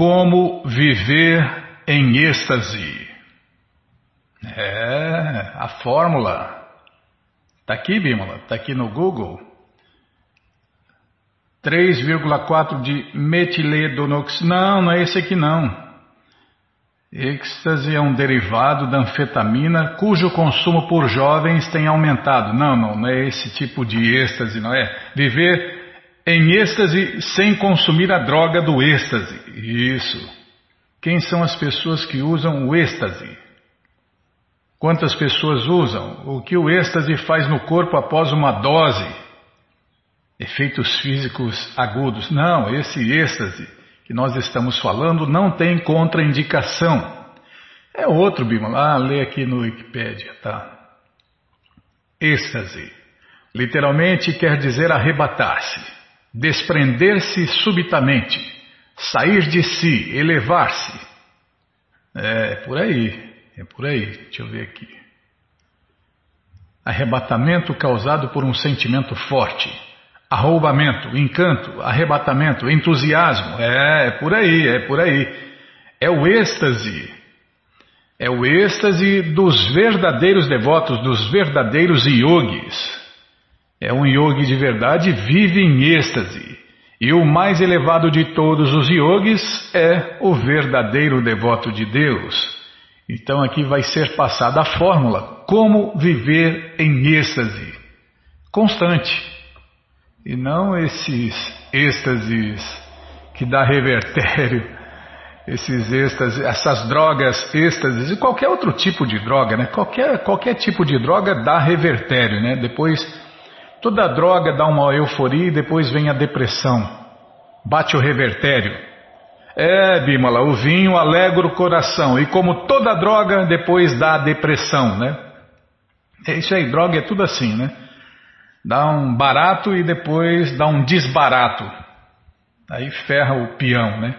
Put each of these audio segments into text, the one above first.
Como viver em êxtase. É, a fórmula. Está aqui, Bímola? Está aqui no Google. 3,4 de metiledonox. Não, não é esse aqui não. Êxtase é um derivado da anfetamina cujo consumo por jovens tem aumentado. Não, não, não é esse tipo de êxtase, não é? Viver em êxtase sem consumir a droga do êxtase. Isso. Quem são as pessoas que usam o êxtase? Quantas pessoas usam? O que o êxtase faz no corpo após uma dose? Efeitos físicos agudos. Não, esse êxtase que nós estamos falando não tem contraindicação. É outro, Bima. Ah, lê aqui no Wikipedia, tá? Êxtase. Literalmente quer dizer arrebatar-se, desprender-se subitamente, sair de si, elevar-se. É, por aí. É por aí, deixa eu ver aqui. Arrebatamento causado por um sentimento forte. Arroubamento, encanto, arrebatamento, entusiasmo. É, é por aí, é por aí. É o êxtase. É o êxtase dos verdadeiros devotos, dos verdadeiros yogis. É um yogi de verdade, vive em êxtase. E o mais elevado de todos os yogis é o verdadeiro devoto de Deus. Então aqui vai ser passada a fórmula como viver em êxtase constante e não esses êxtases que dá revertério, esses êxtases, essas drogas êxtases e qualquer outro tipo de droga, né? Qualquer, qualquer tipo de droga dá revertério, né? Depois toda droga dá uma euforia e depois vem a depressão, bate o revertério. É, Bimala, o vinho alegra o coração e como toda droga, depois dá depressão, né? É isso aí, droga é tudo assim, né? Dá um barato e depois dá um desbarato. Aí ferra o peão, né?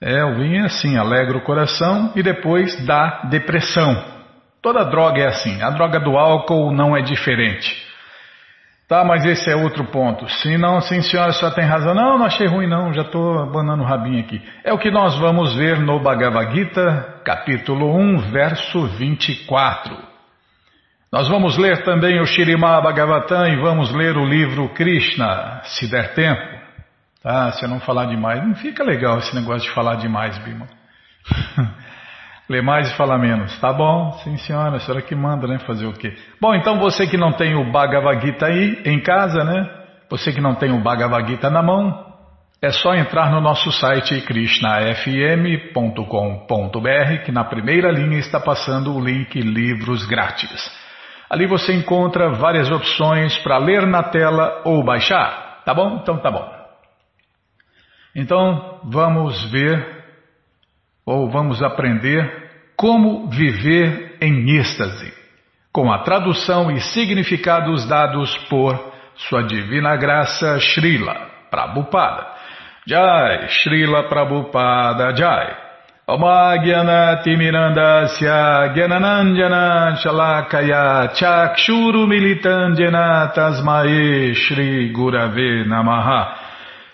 É, o vinho é assim, alegra o coração e depois dá depressão. Toda droga é assim. A droga do álcool não é diferente. Tá, mas esse é outro ponto. Sim, não, sim, senhora, só tem razão. Não, não achei ruim, não, já estou abanando o rabinho aqui. É o que nós vamos ver no Bhagavad Gita, capítulo 1, verso 24. Nós vamos ler também o Shirimá Bhagavatam e vamos ler o livro Krishna, se der tempo. Tá, se eu não falar demais. Não fica legal esse negócio de falar demais, Bima. Lê mais e fala menos. Tá bom, sim senhora, a senhora que manda, né? Fazer o quê? Bom, então você que não tem o Bhagavad Gita aí em casa, né? Você que não tem o Bhagavad Gita na mão, é só entrar no nosso site krishnafm.com.br que na primeira linha está passando o link Livros Grátis. Ali você encontra várias opções para ler na tela ou baixar. Tá bom? Então tá bom. Então vamos ver ou vamos aprender como viver em êxtase, com a tradução e significados dados por Sua Divina Graça Srila Prabhupada. Jai, Srila Prabhupada Jai. Mirandasya Gyananandjana Shalakaya Chakshuru Militandjana Tasmae Shri Gurave Namaha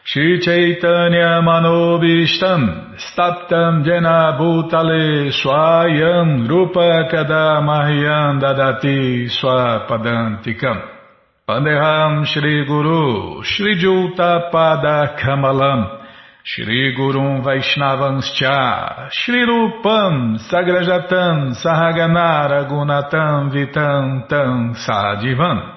Shri Chaitanya Manobishtam Staptam Jena Bhutale Swayam Rupa Kadamahyam Dadati Swapadantikam. Pandeham Shri Guru Shri Juta Pada Kamalam. Shri Gurum Vaishnavanscha Shri Rupam Sagrajatam Sahaganara Gunatam Vitam Tam Sadivam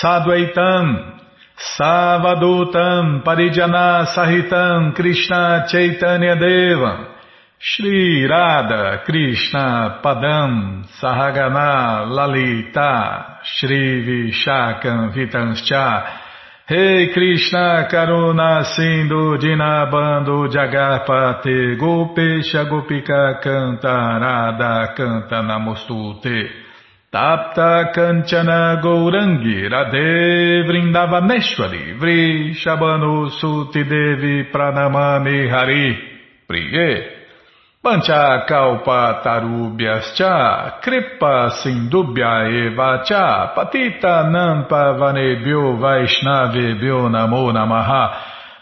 Sadvaitam Savadutam Parijana Sahitam Krishna Chaitanya Devam Shri Radha Krishna Padam Sahagana Lalita Shri Vishakam Vitanscha. Rei Krishna Karuna Sindhu Dinabando Jagarpate Gopesha Gopika Canta Radha Canta Namostute Tapta Kanchana Gourangi Radhe Vrindavaneshwari Suti Devi Pranamami Hari Priye. Pancha Kalpa Tarubhyascha Kripa Sindubhya Eva Cha Patita Nampa Vanebhyo Vaishnavebhyo Namo Namaha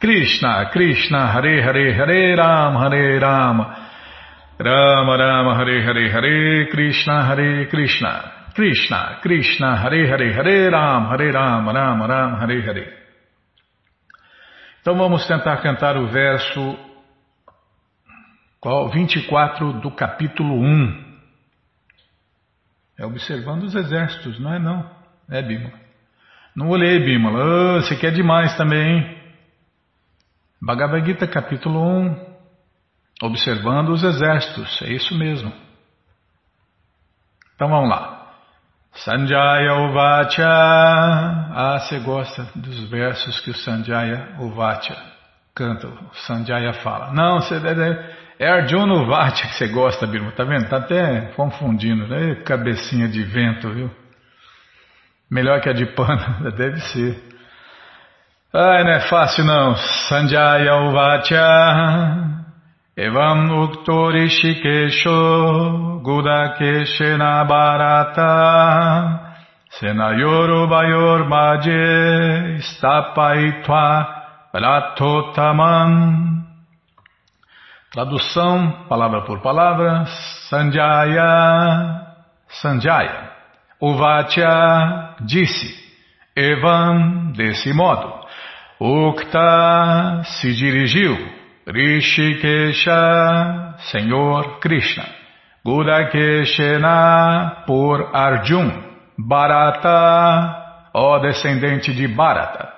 Krishna, Krishna, Hare Hare, Hare Ram, Hare Ram, Rama Rama, Hare Hare, Hare Krishna, Hare Krishna, Krishna, Krishna, Hare Hare, Hare Ram, Hare Ram, Rama Rama, Hare Hare. Então vamos tentar cantar o verso qual, 24 do capítulo 1. É observando os exércitos, não é não? É Bímola. Não olhei, Bímola. Oh, você quer demais também, hein? Bhagavad Gita capítulo 1, observando os exércitos, é isso mesmo. Então vamos lá. Sanjaya Uvacha. Ah, você gosta dos versos que o Sanjaya Uvacha canta, o Sanjaya fala. Não, você deve, é Arjuna Uvacha que você gosta, Birma, tá vendo? Tá até confundindo, né? Cabecinha de vento, viu? Melhor que a de pano, deve ser. Ai, não é fácil não. Sanjaya Uvacha. Evam Ukto Rishikesho Gudakeshena Bharata Senayoru Bayor Bhaje Stapaitva Ratotamam Tradução, palavra por palavra, Sanjaya, Sanjaya, Uvacha disse, Evam desse modo, Ukta se dirigiu, Rishikesha, Senhor Krishna, Gudakeshena por Arjun, Bharata, ó descendente de Bharata,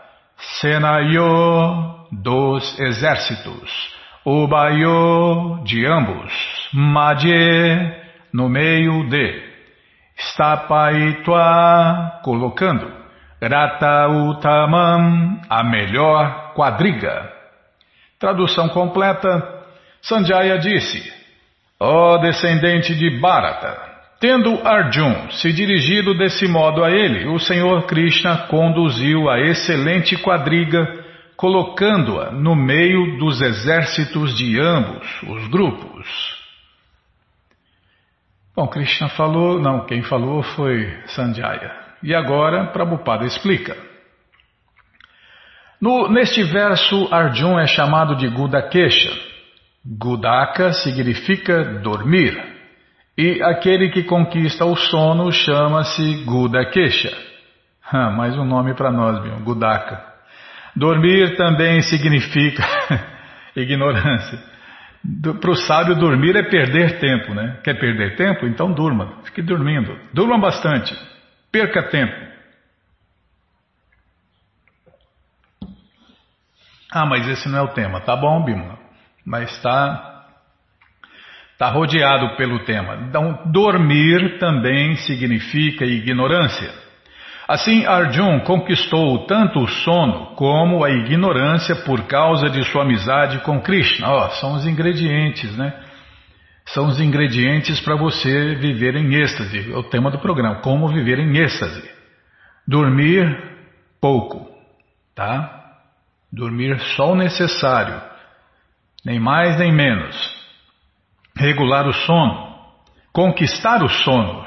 Senayo dos exércitos, Ubayo de ambos, Madhye no meio de, Stapaitwa colocando, Grata Utamam, a melhor quadriga. Tradução completa. Sanjaya disse: Ó oh, descendente de Bharata, tendo Arjun se dirigido desse modo a ele, o Senhor Krishna conduziu a excelente quadriga, colocando-a no meio dos exércitos de ambos os grupos. Bom, Krishna falou, não, quem falou foi Sanjaya. E agora, Prabhupada explica. No, neste verso, Arjun é chamado de Gudakesha. Gudaka significa dormir. E aquele que conquista o sono chama-se Gudakesha. Ah, mais um nome para nós, viu? Gudaka. Dormir também significa ignorância. Para o sábio, dormir é perder tempo, né? Quer perder tempo? Então durma. Fique dormindo. Durma bastante. Perca tempo. Ah, mas esse não é o tema. Tá bom, Bima. Mas está tá rodeado pelo tema. Então, dormir também significa ignorância. Assim, Arjun conquistou tanto o sono como a ignorância por causa de sua amizade com Krishna. Oh, são os ingredientes, né? São os ingredientes para você viver em êxtase. É o tema do programa, como viver em êxtase. Dormir pouco, tá? Dormir só o necessário, nem mais nem menos. Regular o sono, conquistar o sono.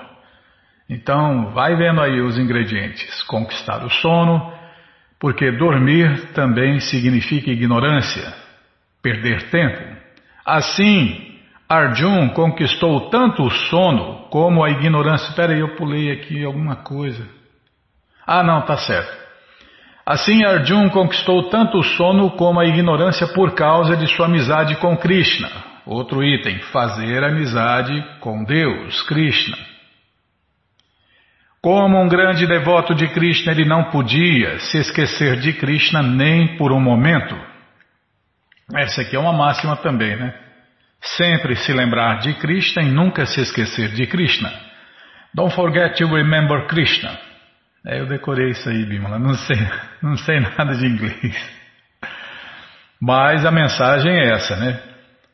Então, vai vendo aí os ingredientes. Conquistar o sono, porque dormir também significa ignorância, perder tempo. Assim, Arjun conquistou tanto o sono como a ignorância. Espera aí, eu pulei aqui alguma coisa. Ah, não, tá certo. Assim, Arjun conquistou tanto o sono como a ignorância por causa de sua amizade com Krishna. Outro item, fazer amizade com Deus, Krishna. Como um grande devoto de Krishna, ele não podia se esquecer de Krishna nem por um momento. Essa aqui é uma máxima também, né? Sempre se lembrar de Krishna e nunca se esquecer de Krishna. Don't forget to remember Krishna. É, eu decorei isso aí, Bimala. Não sei, não sei nada de inglês. Mas a mensagem é essa, né?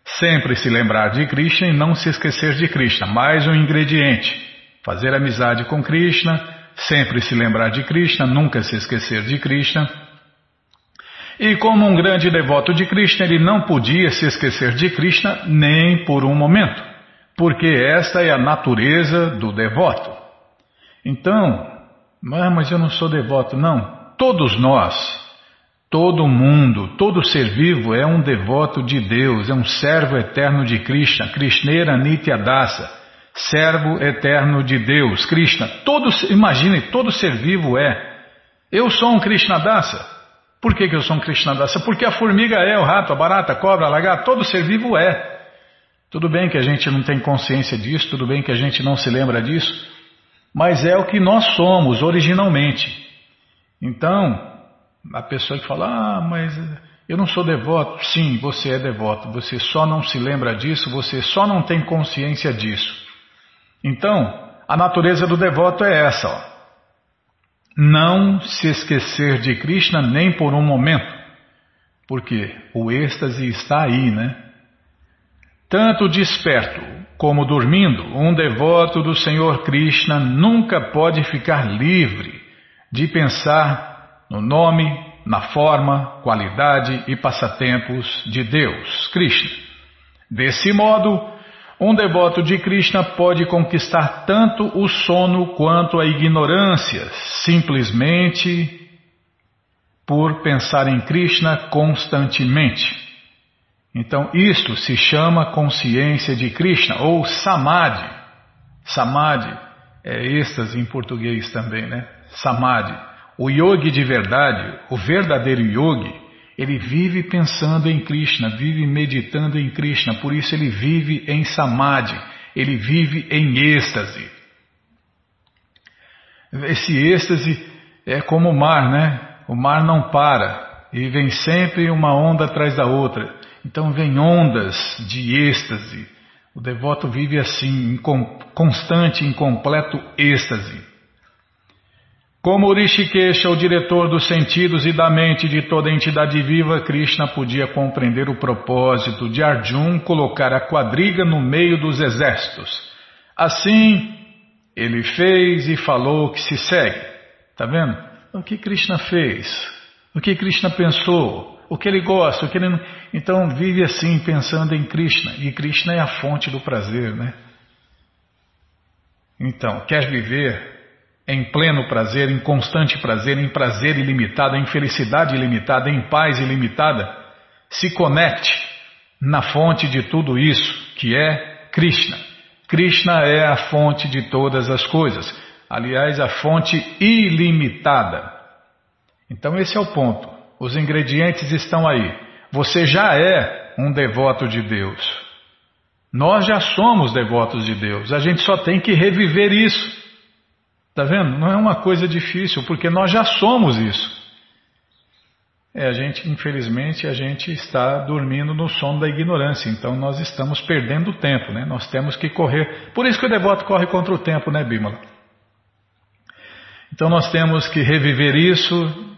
Sempre se lembrar de Krishna e não se esquecer de Krishna. Mais um ingrediente. Fazer amizade com Krishna, sempre se lembrar de Krishna, nunca se esquecer de Krishna. E como um grande devoto de Krishna, ele não podia se esquecer de Krishna nem por um momento, porque esta é a natureza do devoto. Então, ah, mas eu não sou devoto, não. Todos nós, todo mundo, todo ser vivo é um devoto de Deus, é um servo eterno de Krishna, Krishnera Nityadasa, servo eterno de Deus, Krishna. Todos, imagine, todo ser vivo é. Eu sou um Krishnadasa. Por que, que eu sou um Krishnadasa? Porque a formiga é, o rato, a barata, a cobra, a lagarta, todo ser vivo é. Tudo bem que a gente não tem consciência disso, tudo bem que a gente não se lembra disso, mas é o que nós somos originalmente. Então, a pessoa que fala, ah, mas eu não sou devoto. Sim, você é devoto, você só não se lembra disso, você só não tem consciência disso. Então, a natureza do devoto é essa, ó. Não se esquecer de Krishna nem por um momento, porque o êxtase está aí, né? Tanto desperto como dormindo, um devoto do Senhor Krishna nunca pode ficar livre de pensar no nome, na forma, qualidade e passatempos de Deus, Krishna. Desse modo, um devoto de Krishna pode conquistar tanto o sono quanto a ignorância, simplesmente por pensar em Krishna constantemente. Então, isto se chama consciência de Krishna ou samadhi. Samadhi é êxtase em português também, né? Samadhi. O yogi de verdade, o verdadeiro yogi, ele vive pensando em Krishna, vive meditando em Krishna, por isso ele vive em samadhi, ele vive em êxtase. Esse êxtase é como o mar, né? O mar não para e vem sempre uma onda atrás da outra. Então vem ondas de êxtase. O devoto vive assim, em constante, em completo êxtase. Como Rishikesha, o diretor dos sentidos e da mente de toda entidade viva, Krishna podia compreender o propósito de Arjun colocar a quadriga no meio dos exércitos. Assim, ele fez e falou que se segue. Está vendo? O que Krishna fez? O que Krishna pensou? o que ele gosta, o que ele. Então vive assim, pensando em Krishna. E Krishna é a fonte do prazer, né? Então, quer viver em pleno prazer, em constante prazer, em prazer ilimitado, em felicidade ilimitada, em paz ilimitada? Se conecte na fonte de tudo isso, que é Krishna. Krishna é a fonte de todas as coisas. Aliás, a fonte ilimitada. Então, esse é o ponto. Os ingredientes estão aí. Você já é um devoto de Deus. Nós já somos devotos de Deus. A gente só tem que reviver isso. Está vendo? Não é uma coisa difícil, porque nós já somos isso. É, a gente, infelizmente, a gente está dormindo no sono da ignorância, então nós estamos perdendo tempo, né? Nós temos que correr. Por isso que o devoto corre contra o tempo, né, Bímola? Então nós temos que reviver isso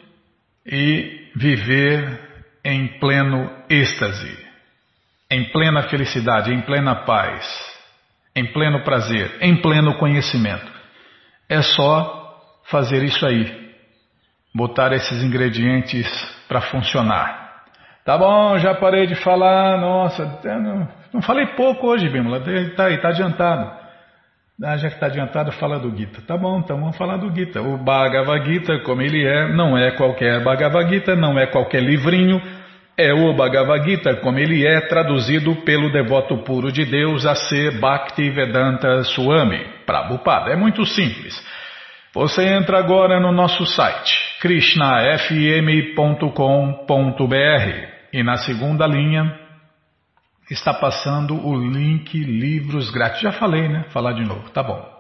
e viver em pleno êxtase, em plena felicidade, em plena paz, em pleno prazer, em pleno conhecimento. É só fazer isso aí, botar esses ingredientes para funcionar. Tá bom, já parei de falar, nossa, não, não falei pouco hoje, Bímola, tá aí, tá adiantado. Ah, já que está adiantado, fala do Gita. Tá bom, então vamos falar do Gita. O Bhagavad Gita, como ele é, não é qualquer Bhagavad Gita, não é qualquer livrinho, é o Bhagavad Gita, como ele é traduzido pelo devoto puro de Deus a ser Bhakti Vedanta Swami, Prabhupada. É muito simples. Você entra agora no nosso site, krishnafm.com.br e na segunda linha está passando o link Livros Grátis. Já falei, né? Falar de novo, tá bom.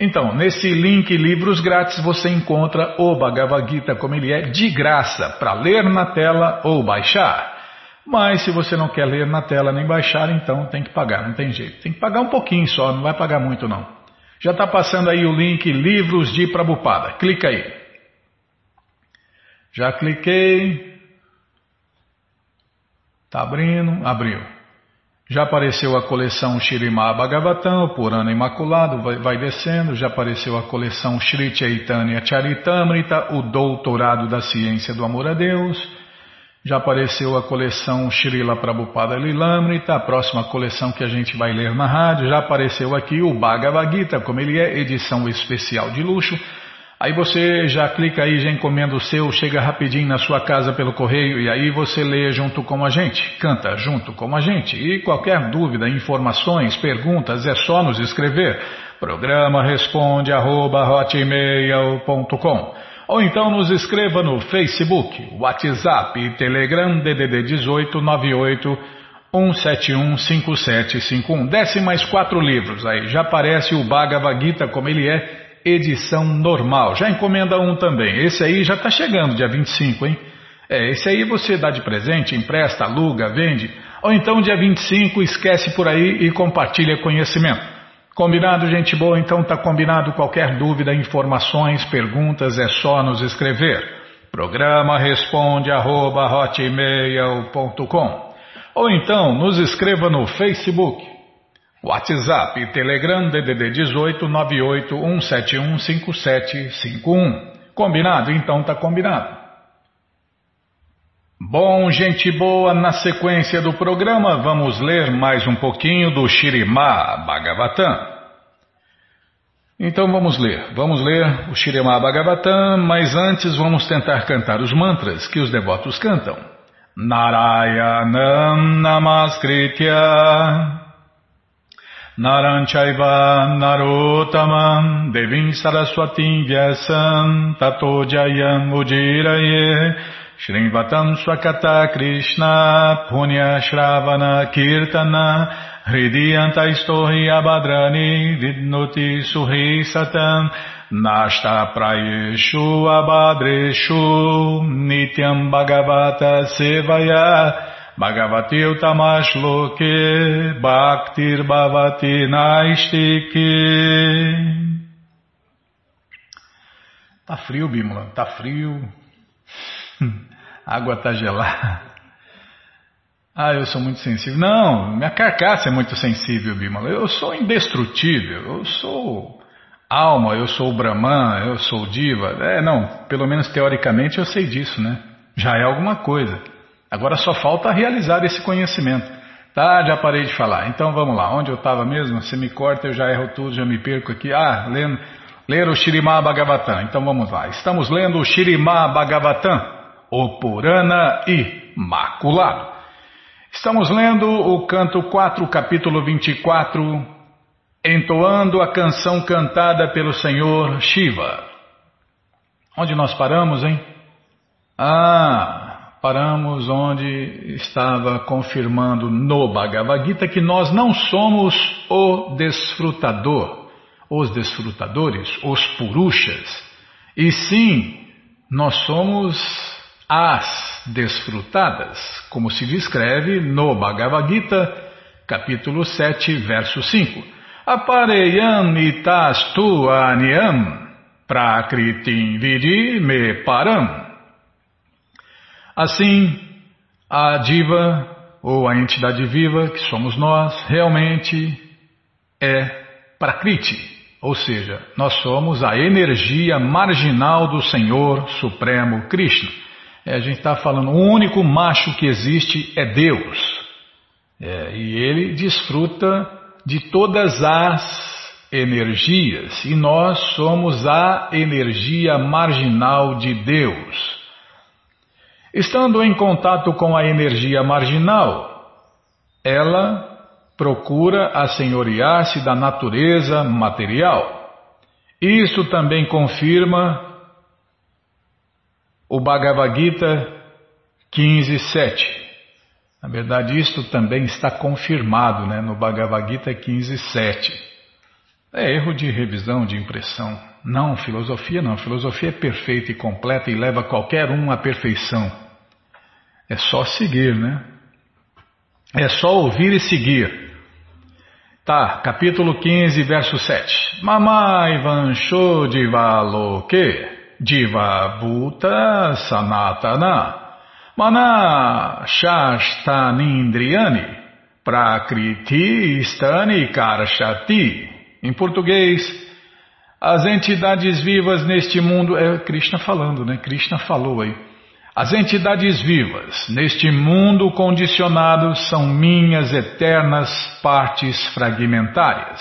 Então, nesse link Livros Grátis você encontra o Bhagavad Gita como ele é, de graça, para ler na tela ou baixar. Mas se você não quer ler na tela nem baixar, então tem que pagar, não tem jeito. Tem que pagar um pouquinho só, não vai pagar muito não. Já está passando aí o link Livros de Prabupada. Clica aí. Já cliquei. Está abrindo, abriu. Já apareceu a coleção Shirimá Bhagavatam, Purana Imaculado, vai, vai, descendo. Já apareceu a coleção Shri Chaitanya Charitamrita, o Doutorado da Ciência do Amor a Deus. Já apareceu a coleção Srila Prabhupada Lilamrita, a próxima coleção que a gente vai ler na rádio. Já apareceu aqui o Bhagavad Gita, como ele é, edição especial de luxo. Aí você já clica aí, já encomenda o seu, chega rapidinho na sua casa pelo correio e aí você lê junto com a gente, canta junto com a gente. E qualquer dúvida, informações, perguntas, é só nos escrever. Programa responde arroba, ou então nos escreva no Facebook, WhatsApp Telegram DDD 18 98 171 5751. Desce mais quatro livros aí, já aparece o Bhagavad Gita como ele é edição normal. Já encomenda um também. Esse aí já está chegando, dia 25, hein? É, esse aí você dá de presente, empresta, aluga, vende. Ou então, dia 25, esquece por aí e compartilha conhecimento. Combinado, gente boa? Então tá combinado. Qualquer dúvida, informações, perguntas, é só nos escrever. Programa responde arroba, Ou então nos escreva no Facebook WhatsApp e Telegram DDD 18 98 171 5751. Combinado? Então tá combinado. Bom, gente boa, na sequência do programa vamos ler mais um pouquinho do Shirimá Bhagavatam. Então vamos ler, vamos ler o Shirimá Bhagavatam, mas antes vamos tentar cantar os mantras que os devotos cantam. Narayanam Namaskritya Naranchaiva Narotamam Devim Saraswatim Vyasam Tato Jayam Ujiraye Shrivatam Swakata Krishna Punya Shravana Kirtana Hridiyanta Istohi Abadrani Vidnoti Suhi Satam Nashta Prayeshu Abadreshu Nityam Bhagavata Sevaya Bhagavati Utamashloke Bhaktir Bhavati Naistike. Tá frio, Bimala, tá frio. A água tá gelada. Ah, eu sou muito sensível. Não, minha carcaça é muito sensível, Bimala. Eu sou indestrutível. Eu sou alma, eu sou Brahman, eu sou diva. É, não, pelo menos teoricamente eu sei disso, né? Já é alguma coisa. Agora só falta realizar esse conhecimento. Tá, já parei de falar. Então vamos lá. Onde eu estava mesmo? Você me corta, eu já erro tudo, já me perco aqui. Ah, lendo, ler o Shirimá Bhagavatam. Então vamos lá. Estamos lendo o Shirimá Bhagavatam, o Purana Imaculado. Estamos lendo o canto 4, capítulo 24, entoando a canção cantada pelo Senhor Shiva. Onde nós paramos, hein? Ah, paramos onde estava confirmando no Bhagavad Gita que nós não somos o desfrutador, os desfrutadores, os purushas, e sim nós somos as desfrutadas, como se descreve no Bhagavad Gita, capítulo 7, verso 5. Apareyam itastu aniam prakritim vidi me param Assim, a diva ou a entidade viva, que somos nós, realmente é Prakriti, ou seja, nós somos a energia marginal do Senhor Supremo Krishna. É, a gente está falando, o único macho que existe é Deus. É, e ele desfruta de todas as energias, e nós somos a energia marginal de Deus. Estando em contato com a energia marginal, ela procura assenhorear-se da natureza material. Isso também confirma o Bhagavad Gita 15.7. Na verdade, isto também está confirmado né, no Bhagavad Gita 15.7. É erro de revisão, de impressão. Não, filosofia não. Filosofia é perfeita e completa e leva qualquer um à perfeição. É só seguir, né? É só ouvir e seguir. Tá, capítulo 15, verso 7. Mamai vansho divaloke divabhuta sanatana mana shashtanindriyani Prakriti Stani Karashati. Em português, as entidades vivas neste mundo. É Krishna falando, né? Krishna falou aí. As entidades vivas neste mundo condicionado são minhas eternas partes fragmentárias.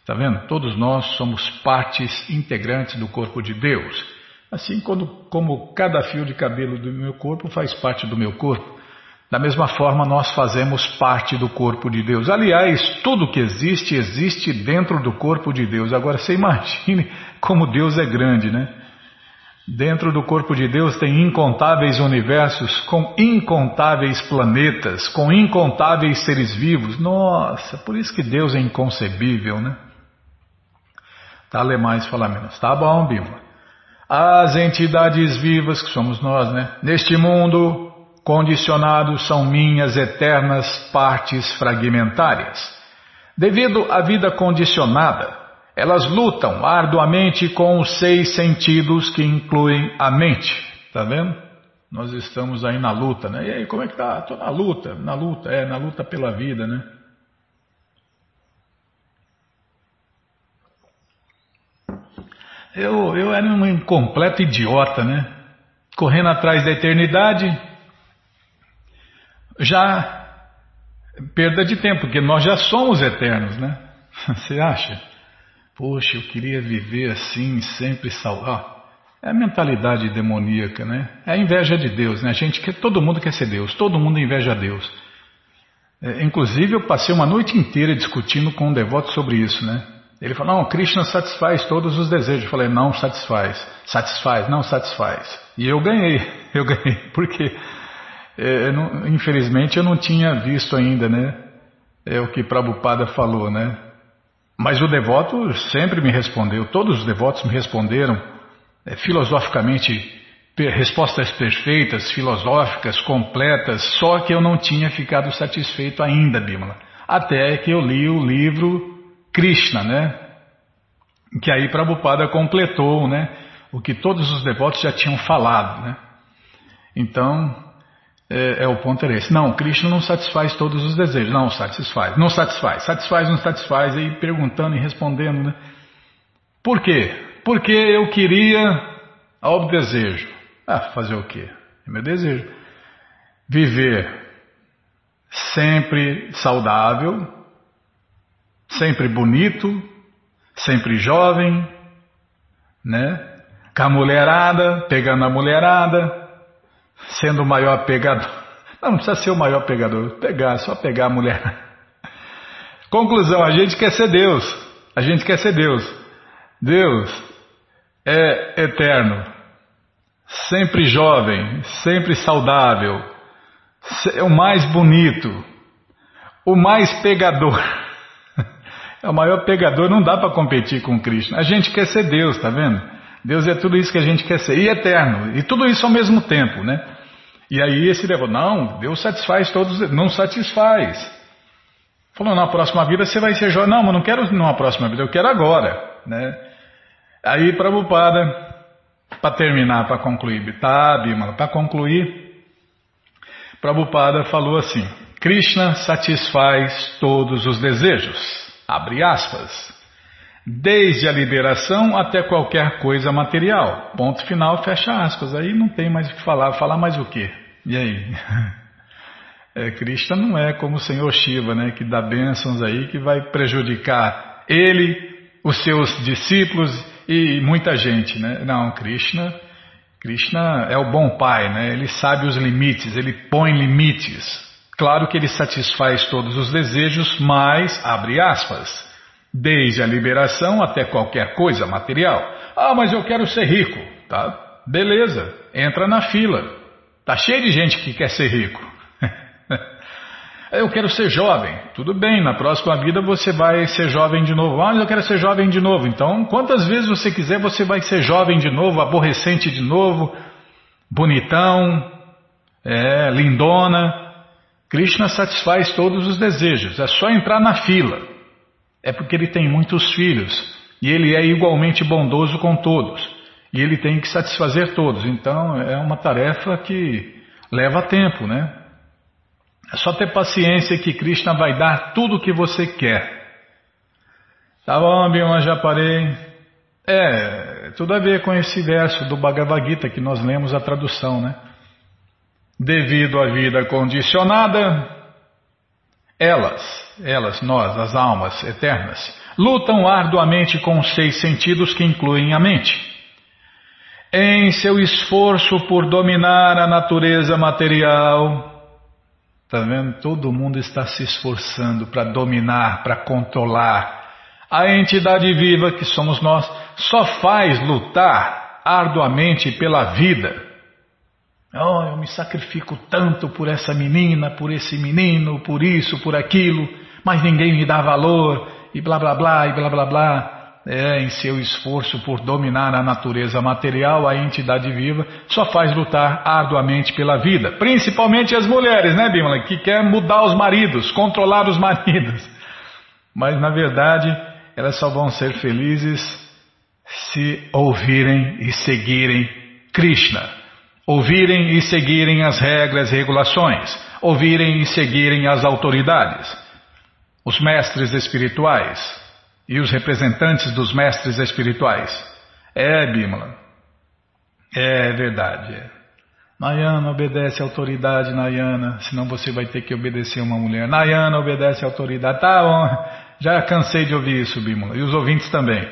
Está vendo? Todos nós somos partes integrantes do corpo de Deus. Assim como, como cada fio de cabelo do meu corpo faz parte do meu corpo. Da mesma forma, nós fazemos parte do corpo de Deus. Aliás, tudo que existe, existe dentro do corpo de Deus. Agora, você imagine como Deus é grande, né? Dentro do corpo de Deus tem incontáveis universos, com incontáveis planetas, com incontáveis seres vivos. Nossa, por isso que Deus é inconcebível, né? Tá, lê mais, fala menos. Tá bom, Bima. As entidades vivas, que somos nós, né? Neste mundo, condicionados são minhas eternas partes fragmentárias. Devido à vida condicionada, elas lutam arduamente com os seis sentidos que incluem a mente. Tá vendo? Nós estamos aí na luta, né? E aí, como é que tá? Tô na luta, na luta, é, na luta pela vida, né? Eu, eu era um incompleto idiota, né? Correndo atrás da eternidade, já perda de tempo, porque nós já somos eternos, né? Você acha? Poxa, eu queria viver assim, sempre saudável. É a mentalidade demoníaca, né? É a inveja de Deus, né? A gente quer, todo mundo quer ser Deus, todo mundo inveja Deus. É, inclusive, eu passei uma noite inteira discutindo com um devoto sobre isso, né? Ele falou: Não, Krishna satisfaz todos os desejos. Eu falei: Não satisfaz, satisfaz, não satisfaz. E eu ganhei, eu ganhei, por quê? É, eu não, infelizmente eu não tinha visto ainda, né? É o que Prabhupada falou, né? Mas o devoto sempre me respondeu, todos os devotos me responderam é, filosoficamente respostas perfeitas, filosóficas, completas, só que eu não tinha ficado satisfeito ainda, Bimala. Até que eu li o livro Krishna, né? Que aí Prabhupada completou, né? O que todos os devotos já tinham falado, né? Então, é, é, o ponto era esse. Não, Krishna não satisfaz todos os desejos. Não, satisfaz. Não satisfaz. Satisfaz, não satisfaz. Aí perguntando e respondendo, né? Por quê? Porque eu queria ao desejo. Ah, fazer o quê? É meu desejo. Viver sempre saudável, sempre bonito, sempre jovem, né? Com a mulherada, pegando a mulherada, sendo o maior pegador. Não, não precisa ser o maior pegador, pegar, só pegar a mulher. Conclusão, a gente quer ser Deus. A gente quer ser Deus. Deus é eterno, sempre jovem, sempre saudável, é o mais bonito, o mais pegador. É o maior pegador, não dá para competir com Cristo. A gente quer ser Deus, tá vendo? Deus é tudo isso que a gente quer ser, e eterno, e tudo isso ao mesmo tempo, né? E aí esse devoto, não, Deus satisfaz todos, não satisfaz. Falou, na próxima vida você vai ser jovem. Não, mas não quero numa próxima vida, eu quero agora. Né? Aí Prabhupada, para terminar, para concluir, tá, Bimala, para concluir, Prabhupada falou assim, Krishna satisfaz todos os desejos, abre aspas, desde a liberação até qualquer coisa material, ponto final, fecha aspas, aí não tem mais o que falar, falar mais o quê? E aí? É, Krishna não é como o Senhor Shiva, né, que dá bênçãos aí que vai prejudicar ele, os seus discípulos e muita gente, né? Não, Krishna, Krishna é o bom pai, né? Ele sabe os limites, ele põe limites. Claro que ele satisfaz todos os desejos, mas abre aspas, desde a liberação até qualquer coisa material. Ah, mas eu quero ser rico, tá? Beleza, entra na fila. Está cheio de gente que quer ser rico. eu quero ser jovem. Tudo bem, na próxima vida você vai ser jovem de novo. Ah, eu quero ser jovem de novo. Então, quantas vezes você quiser, você vai ser jovem de novo, aborrecente de novo, bonitão, é, lindona. Krishna satisfaz todos os desejos. É só entrar na fila. É porque ele tem muitos filhos e ele é igualmente bondoso com todos. E ele tem que satisfazer todos. Então é uma tarefa que leva tempo, né? É só ter paciência que Krishna vai dar tudo o que você quer. Tá bom, Bima, já parei. É, tudo a ver com esse verso do Bhagavad Gita que nós lemos a tradução, né? Devido à vida condicionada, elas, elas, nós, as almas eternas, lutam arduamente com os seis sentidos que incluem a mente. Em seu esforço por dominar a natureza material, Está vendo? Todo mundo está se esforçando para dominar, para controlar. A entidade viva que somos nós só faz lutar arduamente pela vida. Oh, eu me sacrifico tanto por essa menina, por esse menino, por isso, por aquilo, mas ninguém me dá valor, e blá blá blá, e blá blá blá. É, em seu esforço por dominar a natureza material, a entidade viva só faz lutar arduamente pela vida. Principalmente as mulheres, né, Bimala? Que quer mudar os maridos, controlar os maridos. Mas, na verdade, elas só vão ser felizes se ouvirem e seguirem Krishna. Ouvirem e seguirem as regras e regulações. Ouvirem e seguirem as autoridades. Os mestres espirituais e os representantes dos mestres espirituais. É, Bimala. É verdade. É. Nayana obedece a autoridade, Nayana, senão você vai ter que obedecer uma mulher. Nayana obedece a autoridade. Tá bom, já cansei de ouvir isso, Bimala. E os ouvintes também.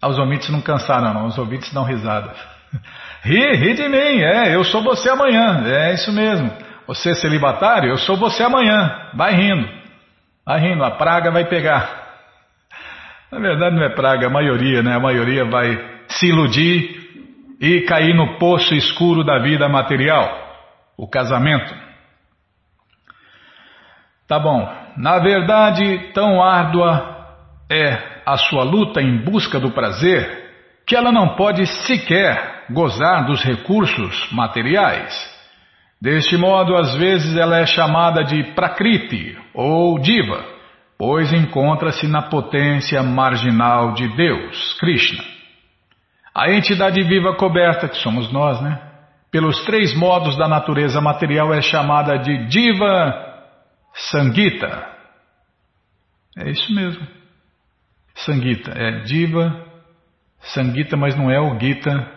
Ah, os ouvintes não cansaram, não. Os ouvintes dão risada. ri, ri de mim, é, eu sou você amanhã. É isso mesmo. Você é celibatário, eu sou você amanhã. Vai rindo. Vai rindo, a praga vai pegar. Na verdade não é praga, a maioria, né? A maioria vai se iludir e cair no poço escuro da vida material, o casamento. Tá bom. Na verdade, tão árdua é a sua luta em busca do prazer que ela não pode sequer gozar dos recursos materiais. Deste modo, às vezes ela é chamada de Prakriti ou Diva pois encontra-se na potência marginal de Deus, Krishna. A entidade viva coberta, que somos nós, né? Pelos três modos da natureza material é chamada de Diva Sangita. É isso mesmo. Sangita, é Diva Sangita, mas não é o Gita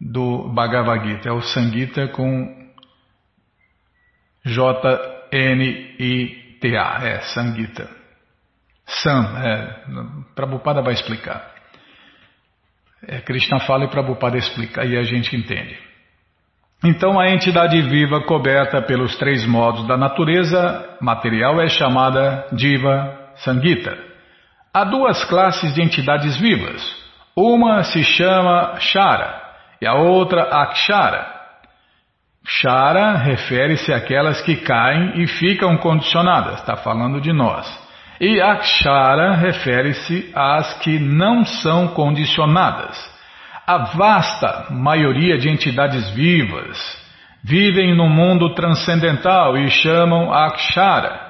do Bhagavad Gita, é o Sangita com J-N-I TA, é Sangita. Sam, é, Prabhupada vai explicar. É, Krishna fala e Prabhupada explica, e a gente entende. Então a entidade viva coberta pelos três modos da natureza material é chamada Diva Sangita. Há duas classes de entidades vivas. Uma se chama Shara e a outra Akshara. Shara refere-se àquelas que caem e ficam condicionadas, está falando de nós. E Akshara refere-se às que não são condicionadas. A vasta maioria de entidades vivas vivem no mundo transcendental e chamam Akshara.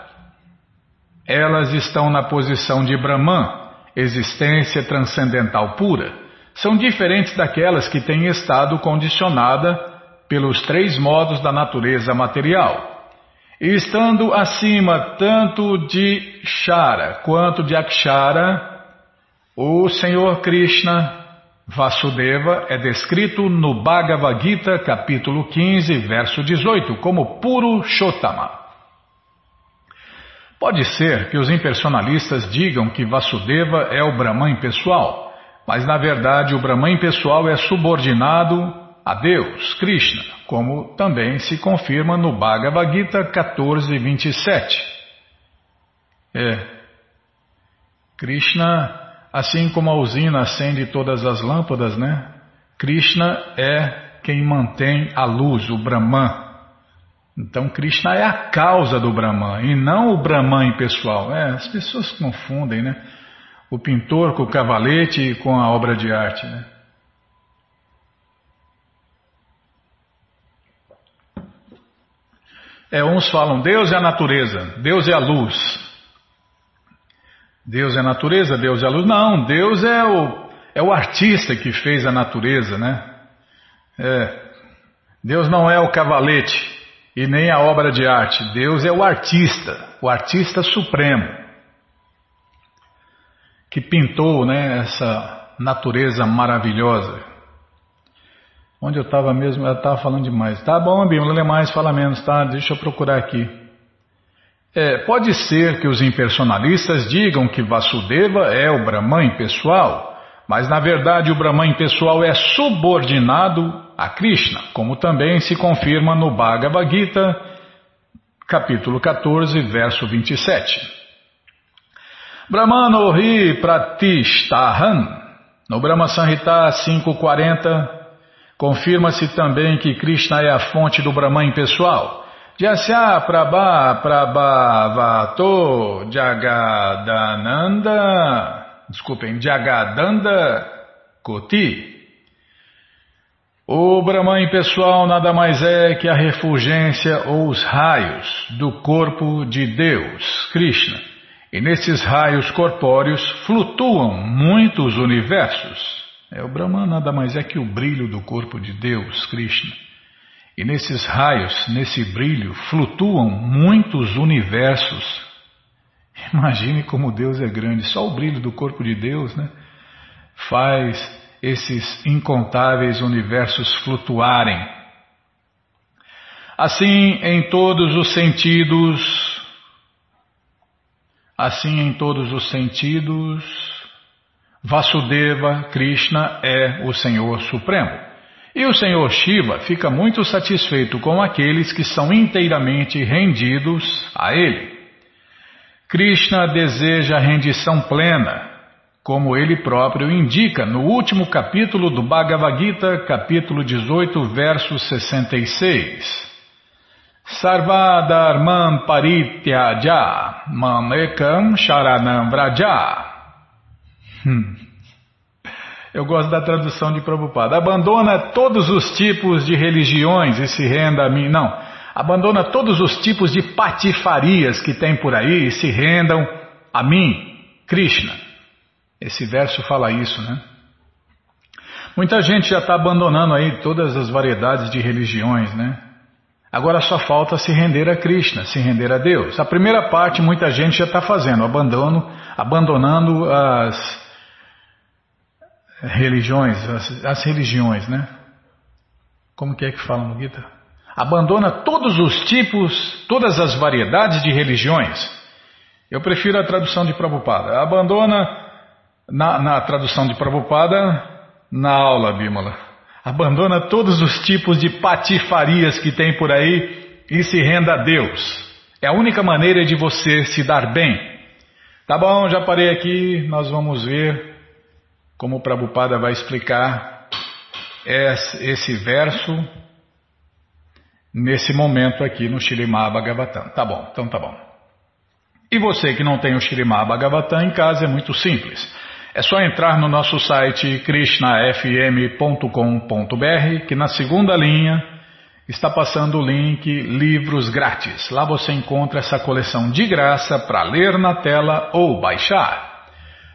Elas estão na posição de Brahman, existência transcendental pura. São diferentes daquelas que têm estado condicionada pelos três modos da natureza material. E estando acima tanto de Shara quanto de Akshara, o Senhor Krishna Vasudeva é descrito no Bhagavad Gita, capítulo 15, verso 18, como puro Shotama. Pode ser que os impersonalistas digam que Vasudeva é o Brahman pessoal, mas na verdade o Brahman pessoal é subordinado a Deus, Krishna, como também se confirma no Bhagavad Gita 14, 27. É. Krishna, assim como a usina acende todas as lâmpadas, né? Krishna é quem mantém a luz, o Brahman. Então Krishna é a causa do Brahman e não o Brahman pessoal. É, as pessoas confundem, né? O pintor com o cavalete e com a obra de arte, né? É, uns falam Deus é a natureza, Deus é a luz. Deus é a natureza, Deus é a luz. Não, Deus é o, é o artista que fez a natureza, né? É, Deus não é o cavalete e nem a obra de arte. Deus é o artista, o artista supremo, que pintou né, essa natureza maravilhosa. Onde eu estava mesmo, ela estava falando demais. Tá bom, Bíblia, lê mais, fala menos, tá? Deixa eu procurar aqui. É, pode ser que os impersonalistas digam que Vasudeva é o Brahman pessoal, mas na verdade o Brahman pessoal é subordinado a Krishna, como também se confirma no Bhagavad Gita, capítulo 14, verso 27. Brahmano Ri Pratishtahan, no Brahma Sanhita 540, confirma-se também que Krishna é a fonte do Brahman pessoal. Jasya Prabha Prabhavato Jagadananda, desculpem, Jagadanda Koti. O Brahman pessoal nada mais é que a refulgência ou os raios do corpo de Deus, Krishna. E nesses raios corpóreos flutuam muitos universos. É, o Brahman nada mais é que o brilho do corpo de Deus, Krishna. E nesses raios, nesse brilho, flutuam muitos universos. Imagine como Deus é grande. Só o brilho do corpo de Deus né, faz esses incontáveis universos flutuarem. Assim, em todos os sentidos, assim em todos os sentidos, Vasudeva Krishna é o Senhor Supremo. E o Senhor Shiva fica muito satisfeito com aqueles que são inteiramente rendidos a Ele. Krishna deseja rendição plena, como ele próprio indica no último capítulo do Bhagavad Gita, capítulo 18, verso 66. Sarvadharman parityaja mamekam sharanam vraja. Hum. Eu gosto da tradução de Prabhupada. Abandona todos os tipos de religiões e se renda a mim. Não. Abandona todos os tipos de patifarias que tem por aí e se rendam a mim, Krishna. Esse verso fala isso, né? Muita gente já está abandonando aí todas as variedades de religiões, né? Agora só falta se render a Krishna, se render a Deus. A primeira parte muita gente já está fazendo, abandono, abandonando as religiões, as, as, religiões, né? Como que é que fala no Gita? Abandona todos os tipos, todas as variedades de religiões. Eu prefiro a tradução de Prabhupada. Abandona, na, na tradução de Prabhupada, na aula, Bímola. Abandona todos os tipos de patifarias que tem por aí e se renda a Deus. É a única maneira de você se dar bem. Tá bom, já parei aqui, nós vamos ver como o Prabhupada vai explicar esse verso nesse momento aqui no Shirimá Bhagavatam. Tá bom, então tá bom. E você que não tem o Shirimá Bhagavatam em casa é muito simples. É só entrar no nosso site krishnafm.com.br que na segunda linha está passando o link Livros Grátis. Lá você encontra essa coleção de graça para ler na tela ou baixar.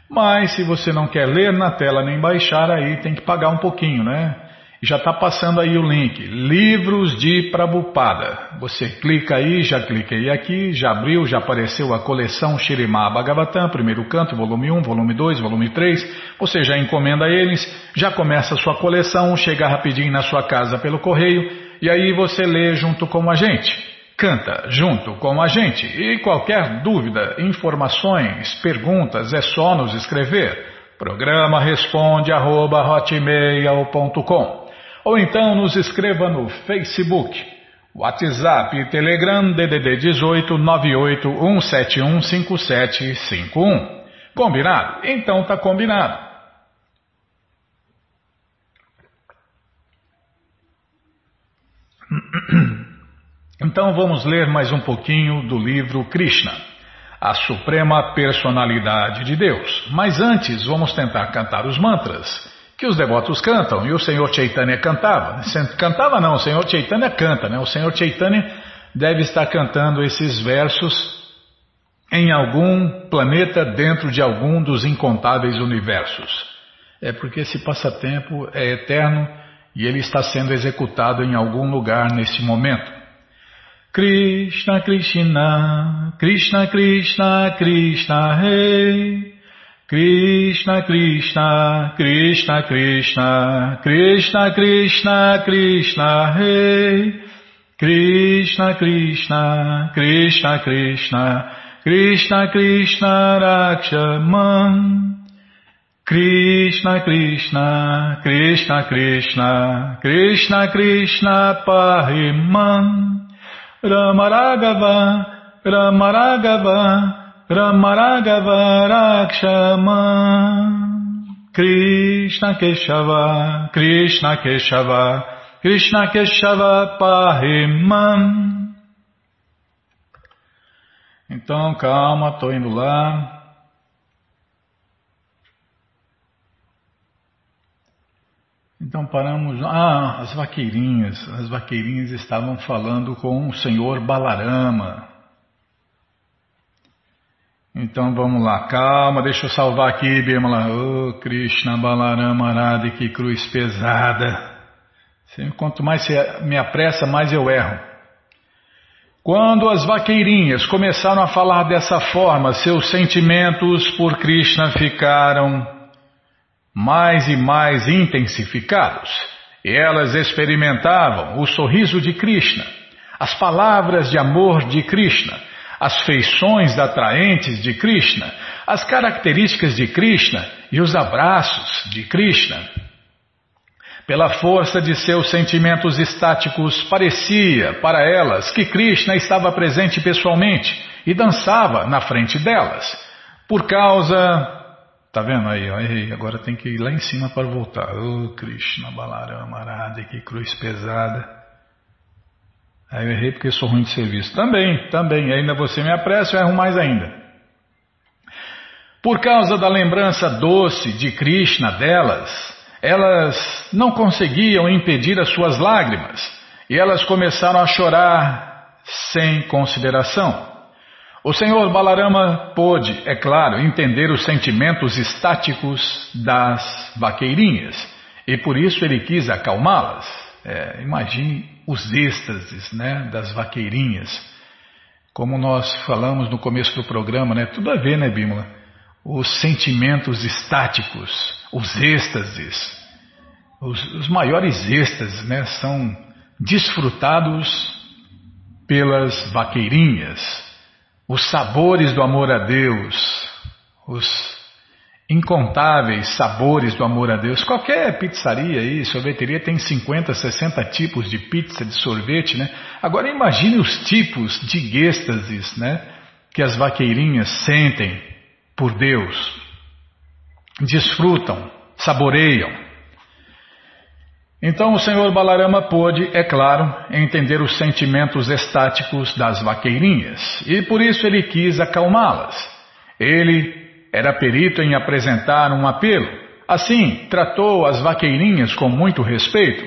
Mas se você não quer ler na tela nem baixar, aí tem que pagar um pouquinho, né? Já está passando aí o link, Livros de Prabupada. Você clica aí, já cliquei aqui, já abriu, já apareceu a coleção Shirimá Bhagavatam, primeiro canto, volume 1, volume 2, volume 3. Você já encomenda eles, já começa a sua coleção, chega rapidinho na sua casa pelo correio, e aí você lê junto com a gente canta junto com a gente. E qualquer dúvida, informações, perguntas, é só nos escrever. Programa responde arroba, ou então nos escreva no Facebook, WhatsApp e Telegram DDD 18 98 171 5751. Combinado? Então tá combinado. Então vamos ler mais um pouquinho do livro Krishna, a Suprema Personalidade de Deus. Mas antes vamos tentar cantar os mantras que os devotos cantam e o Senhor Chaitanya cantava. Cantava não, o Senhor Chaitanya canta, né? O Senhor Chaitanya deve estar cantando esses versos em algum planeta dentro de algum dos incontáveis universos. É porque esse passatempo é eterno e ele está sendo executado em algum lugar neste momento. Krishna Krishna, Krishna Krishna, Krishna Rei. Krishna Krishna, Krishna Krishna, Krishna Krishna, Krishna Rei. Krishna Krishna, Krishna Krishna, Krishna Krishna Rakshaman. Krishna Krishna, Krishna Krishna, Krishna Krishna. Ramaragava, Ramaragava, Ramaragava Rakshama. Krishna Keshava, Krishna Keshava, Krishna Keshava Pahimam. Então, calma, estou indo lá. Então paramos. Ah, as vaqueirinhas. As vaqueirinhas estavam falando com o senhor Balarama. Então vamos lá, calma, deixa eu salvar aqui, Bimala. Oh, Krishna Balarama Arada, que cruz pesada. Quanto mais você me apressa, mais eu erro. Quando as vaqueirinhas começaram a falar dessa forma, seus sentimentos por Krishna ficaram mais e mais intensificados. E elas experimentavam o sorriso de Krishna, as palavras de amor de Krishna, as feições atraentes de Krishna, as características de Krishna e os abraços de Krishna. Pela força de seus sentimentos estáticos, parecia para elas que Krishna estava presente pessoalmente e dançava na frente delas. Por causa Tá vendo aí? Errei. Agora tem que ir lá em cima para voltar. Ô oh, Krishna, Balarama, Arada, que cruz pesada. Aí eu errei porque sou ruim de serviço. Também, também. Ainda você me apressa, eu erro mais ainda. Por causa da lembrança doce de Krishna delas, elas não conseguiam impedir as suas lágrimas e elas começaram a chorar sem consideração. O senhor Balarama pôde, é claro, entender os sentimentos estáticos das vaqueirinhas e por isso ele quis acalmá-las. É, imagine os êxtases né, das vaqueirinhas. Como nós falamos no começo do programa, né, tudo a ver, né, Bímola? Os sentimentos estáticos, os êxtases, os, os maiores êxtases né, são desfrutados pelas vaqueirinhas os sabores do amor a Deus, os incontáveis sabores do amor a Deus. Qualquer pizzaria aí, sorveteria tem 50, 60 tipos de pizza, de sorvete, né? Agora imagine os tipos de êxtases, né? Que as vaqueirinhas sentem por Deus, desfrutam, saboreiam. Então o senhor Balarama pôde, é claro, entender os sentimentos estáticos das vaqueirinhas e por isso ele quis acalmá-las. Ele era perito em apresentar um apelo. Assim, tratou as vaqueirinhas com muito respeito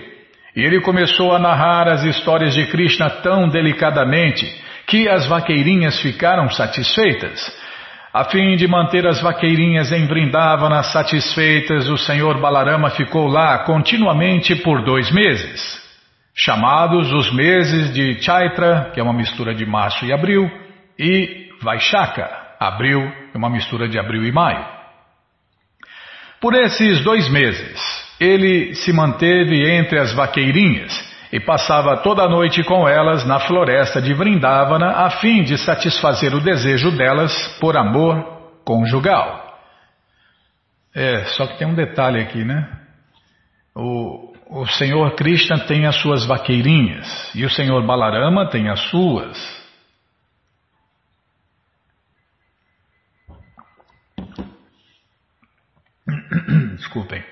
e ele começou a narrar as histórias de Krishna tão delicadamente que as vaqueirinhas ficaram satisfeitas. A fim de manter as vaqueirinhas em Vrindavana satisfeitas, o senhor Balarama ficou lá continuamente por dois meses, chamados os meses de Chaitra, que é uma mistura de março e abril, e Vaishaka, abril, é uma mistura de abril e maio. Por esses dois meses, ele se manteve entre as vaqueirinhas e passava toda a noite com elas na floresta de Vrindavana a fim de satisfazer o desejo delas por amor conjugal. É, só que tem um detalhe aqui, né? O, o Senhor Krishna tem as suas vaqueirinhas e o Senhor Balarama tem as suas. Desculpem.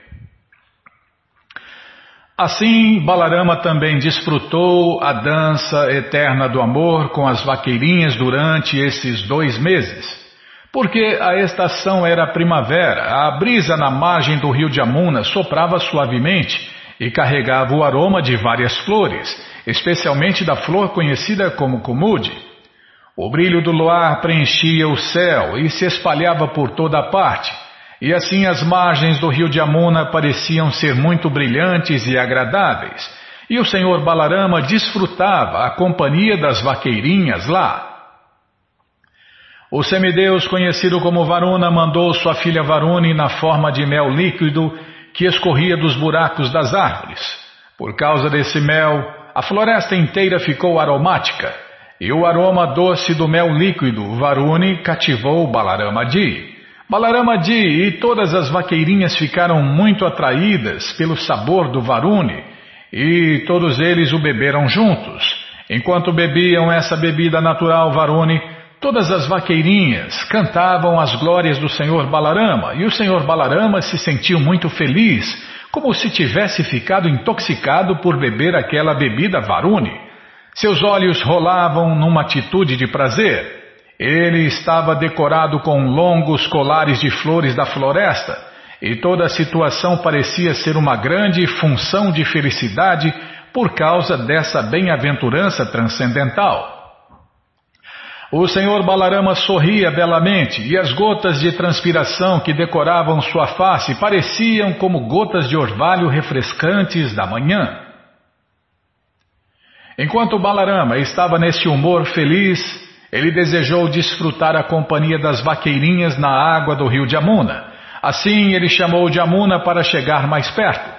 Assim, Balarama também desfrutou a dança eterna do amor com as vaqueirinhas durante esses dois meses. Porque a estação era primavera, a brisa na margem do rio de Amuna soprava suavemente e carregava o aroma de várias flores, especialmente da flor conhecida como Kumude. O brilho do luar preenchia o céu e se espalhava por toda a parte e assim as margens do rio de Amuna pareciam ser muito brilhantes e agradáveis, e o senhor Balarama desfrutava a companhia das vaqueirinhas lá. O semideus, conhecido como Varuna, mandou sua filha Varuni na forma de mel líquido que escorria dos buracos das árvores. Por causa desse mel, a floresta inteira ficou aromática, e o aroma doce do mel líquido Varuni cativou Balaramadi. Balaramadi e todas as vaqueirinhas ficaram muito atraídas pelo sabor do Varuni, e todos eles o beberam juntos. Enquanto bebiam essa bebida natural Varuni, Todas as vaqueirinhas cantavam as glórias do Senhor Balarama e o Senhor Balarama se sentiu muito feliz, como se tivesse ficado intoxicado por beber aquela bebida Varuni. Seus olhos rolavam numa atitude de prazer. Ele estava decorado com longos colares de flores da floresta e toda a situação parecia ser uma grande função de felicidade por causa dessa bem-aventurança transcendental. O senhor Balarama sorria belamente e as gotas de transpiração que decoravam sua face pareciam como gotas de orvalho refrescantes da manhã. Enquanto Balarama estava nesse humor feliz, ele desejou desfrutar a companhia das vaqueirinhas na água do rio Jamuna. Assim ele chamou Jamuna para chegar mais perto.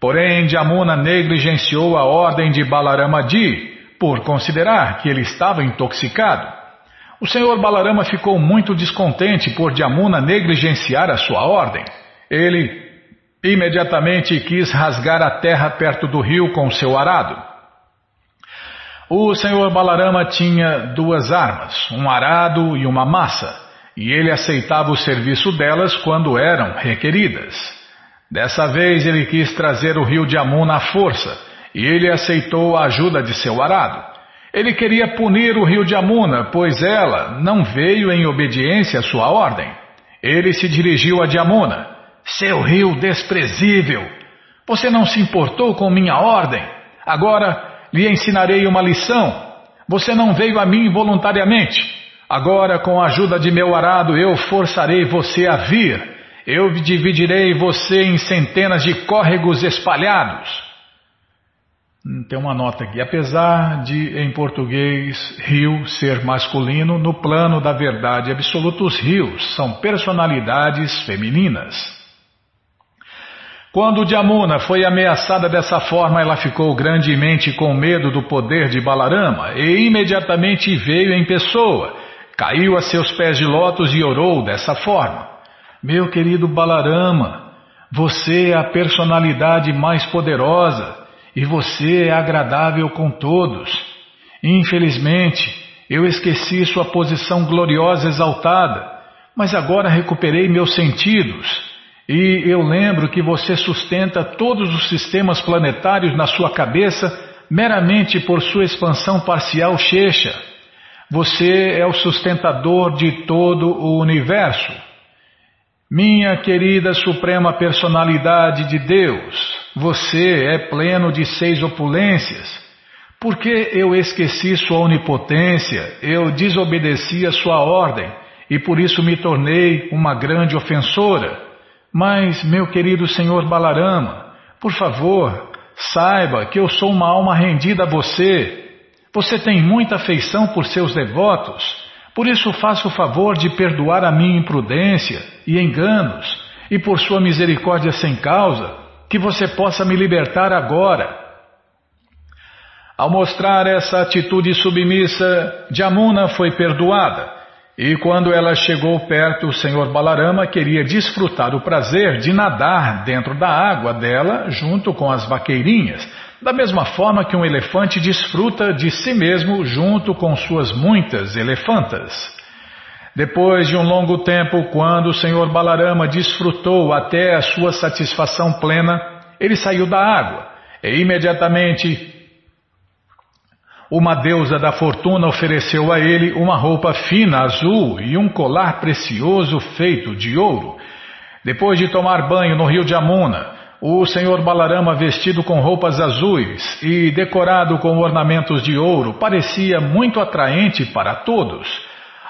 Porém, Jamuna negligenciou a ordem de Balarama Di, por considerar que ele estava intoxicado. O senhor Balarama ficou muito descontente por Jamuna negligenciar a sua ordem. Ele imediatamente quis rasgar a terra perto do rio com seu arado. O senhor Balarama tinha duas armas, um arado e uma massa, e ele aceitava o serviço delas quando eram requeridas. Dessa vez ele quis trazer o rio Jamuna à força, e ele aceitou a ajuda de seu arado. Ele queria punir o rio de Amuna, pois ela não veio em obediência à sua ordem. Ele se dirigiu a Jamuna. Seu rio desprezível! Você não se importou com minha ordem? Agora lhe ensinarei uma lição. Você não veio a mim voluntariamente. Agora, com a ajuda de meu arado, eu forçarei você a vir. Eu dividirei você em centenas de córregos espalhados. Hum, tem uma nota aqui. Apesar de, em português, rio ser masculino, no plano da verdade absoluta, os rios são personalidades femininas. Quando Jamuna foi ameaçada dessa forma, ela ficou grandemente com medo do poder de Balarama e imediatamente veio em pessoa, caiu a seus pés de lótus e orou dessa forma: Meu querido Balarama, você é a personalidade mais poderosa e você é agradável com todos. Infelizmente, eu esqueci sua posição gloriosa exaltada, mas agora recuperei meus sentidos. E eu lembro que você sustenta todos os sistemas planetários na sua cabeça meramente por sua expansão parcial checha. Você é o sustentador de todo o universo. Minha querida Suprema Personalidade de Deus, você é pleno de seis opulências. Porque eu esqueci sua onipotência, eu desobedeci a sua ordem e por isso me tornei uma grande ofensora. Mas, meu querido senhor Balarama, por favor, saiba que eu sou uma alma rendida a você. Você tem muita afeição por seus devotos. Por isso faça o favor de perdoar a minha imprudência e enganos, e por sua misericórdia sem causa, que você possa me libertar agora. Ao mostrar essa atitude submissa, Jamuna foi perdoada, e quando ela chegou perto, o Senhor Balarama queria desfrutar o prazer de nadar dentro da água dela junto com as vaqueirinhas da mesma forma que um elefante desfruta de si mesmo junto com suas muitas elefantas. Depois de um longo tempo, quando o Senhor Balarama desfrutou até a sua satisfação plena, ele saiu da água e imediatamente uma deusa da fortuna ofereceu a ele uma roupa fina azul e um colar precioso feito de ouro. Depois de tomar banho no rio de Amuna, o senhor Balarama, vestido com roupas azuis e decorado com ornamentos de ouro, parecia muito atraente para todos.